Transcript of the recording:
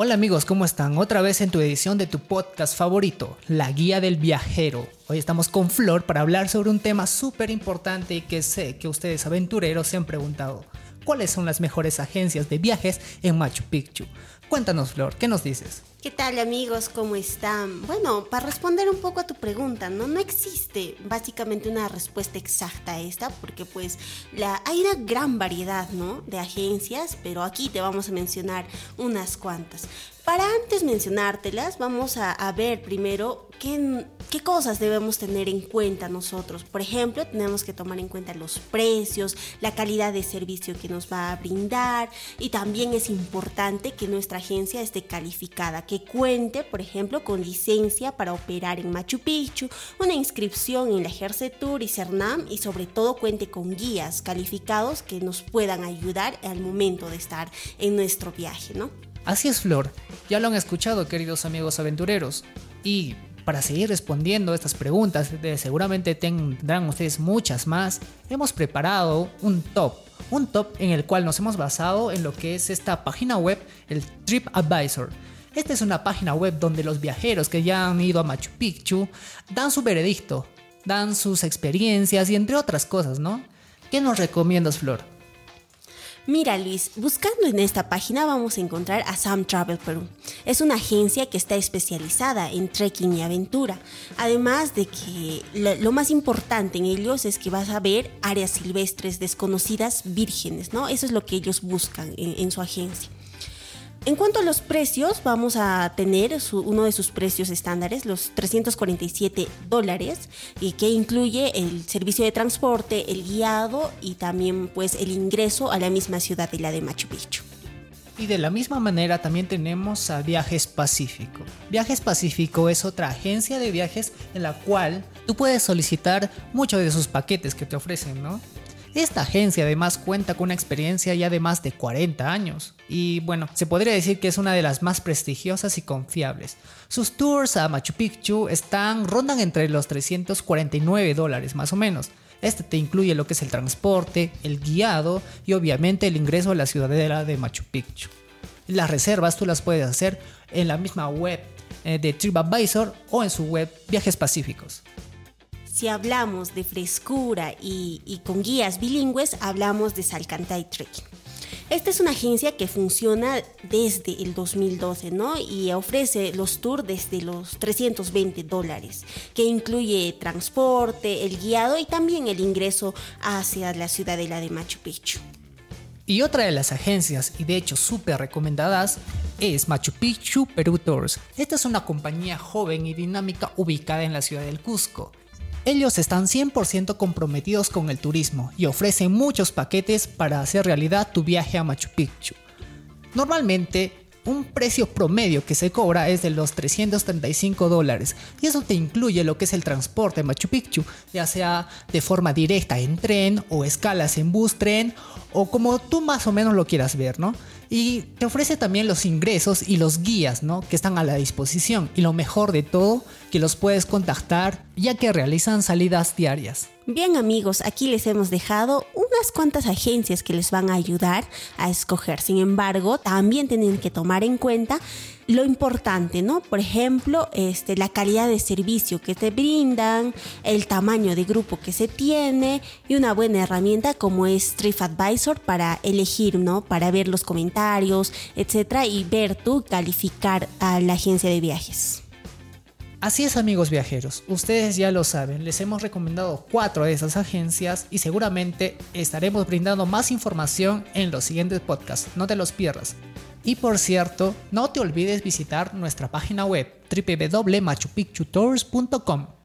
Hola amigos, ¿cómo están? Otra vez en tu edición de tu podcast favorito, La Guía del Viajero. Hoy estamos con Flor para hablar sobre un tema súper importante y que sé que ustedes aventureros se han preguntado. ¿Cuáles son las mejores agencias de viajes en Machu Picchu? Cuéntanos Flor, ¿qué nos dices? ¿Qué tal amigos? ¿Cómo están? Bueno, para responder un poco a tu pregunta, no, no existe básicamente una respuesta exacta a esta, porque pues la, hay una gran variedad ¿no? de agencias, pero aquí te vamos a mencionar unas cuantas. Para antes mencionártelas, vamos a, ver primero qué, cosas debemos tener en cuenta nosotros. Por ejemplo, tenemos que tomar en cuenta los precios, la calidad de servicio que nos va a brindar y también es importante que nuestra agencia esté calificada, que cuente, por ejemplo, con licencia para operar en Machu Picchu, una inscripción en la Tour y Cernam y sobre todo cuente con guías calificados que nos puedan ayudar al momento de estar en nuestro viaje, ¿no? Así es, Flor. Ya lo han escuchado, queridos amigos aventureros. Y para seguir respondiendo estas preguntas, seguramente tendrán ustedes muchas más, hemos preparado un top. Un top en el cual nos hemos basado en lo que es esta página web, el TripAdvisor. Esta es una página web donde los viajeros que ya han ido a Machu Picchu dan su veredicto, dan sus experiencias y entre otras cosas, ¿no? ¿Qué nos recomiendas, Flor? Mira Luis, buscando en esta página vamos a encontrar a Sam Travel Perú. Es una agencia que está especializada en trekking y aventura. Además de que lo, más importante en ellos es que vas a ver áreas silvestres desconocidas vírgenes, ¿no? Eso es lo que ellos buscan en su agencia. En cuanto a los precios, vamos a tener uno de sus precios estándares, los 347 dólares, y que incluye el servicio de transporte, el guiado y también pues el ingreso a la misma ciudad de la de Machu Picchu. Y de la misma manera también tenemos a Viajes Pacífico. Viajes Pacífico es otra agencia de viajes en la cual tú puedes solicitar muchos de sus paquetes que te ofrecen, ¿no? Esta agencia además cuenta con una experiencia ya de más de 40 años y bueno, se podría decir que es una de las más prestigiosas y confiables. Sus tours a Machu Picchu están rondan entre los 349 dólares más o menos. Este te incluye lo que es el transporte, el guiado y obviamente el ingreso a la ciudadela de Machu Picchu. Las reservas tú las puedes hacer en la misma web eh, de TripAdvisor o en su web Viajes Pacíficos. Si hablamos de frescura y, con guías bilingües, hablamos de Salcantay Trekking. Esta es una agencia que funciona desde el 2012, ¿no? Y ofrece los tours desde los 320 dólares, que incluye transporte, el guiado y también el ingreso hacia la ciudadela de Machu Picchu. Y otra de las agencias, y de hecho súper recomendadas, es Machu Picchu Perú Tours. Esta es una compañía joven y dinámica ubicada en la ciudad del Cusco. Ellos están 100% comprometidos con el turismo y ofrecen muchos paquetes para hacer realidad tu viaje a Machu Picchu. Normalmente, un precio promedio que se cobra es de los 335 dólares y eso te incluye lo que es el transporte Machu Picchu, ya sea de forma directa en tren o escalas en bus tren o como tú más o menos lo quieras ver, ¿no? Y te ofrece también los ingresos y los guías, ¿no? Que están a la disposición. Y lo mejor de todo, que los puedes contactar ya que realizan salidas diarias. Bien amigos, aquí les hemos dejado unas cuantas agencias que les van a ayudar a escoger. Sin embargo, también tienen que tomar en cuenta lo importante, ¿no? Por ejemplo, este, la calidad de servicio que te brindan, el tamaño de grupo que se tiene y una buena herramienta como es TripAdvisor para elegir, ¿no? Para ver los comentarios, etcétera, y ver tú calificar a la agencia de viajes. Así es amigos viajeros, ustedes ya lo saben, les hemos recomendado cuatro de esas agencias y seguramente estaremos brindando más información en los siguientes podcasts, no te los pierdas. Y por cierto, no te olvides visitar nuestra página web www.machupicchutours.com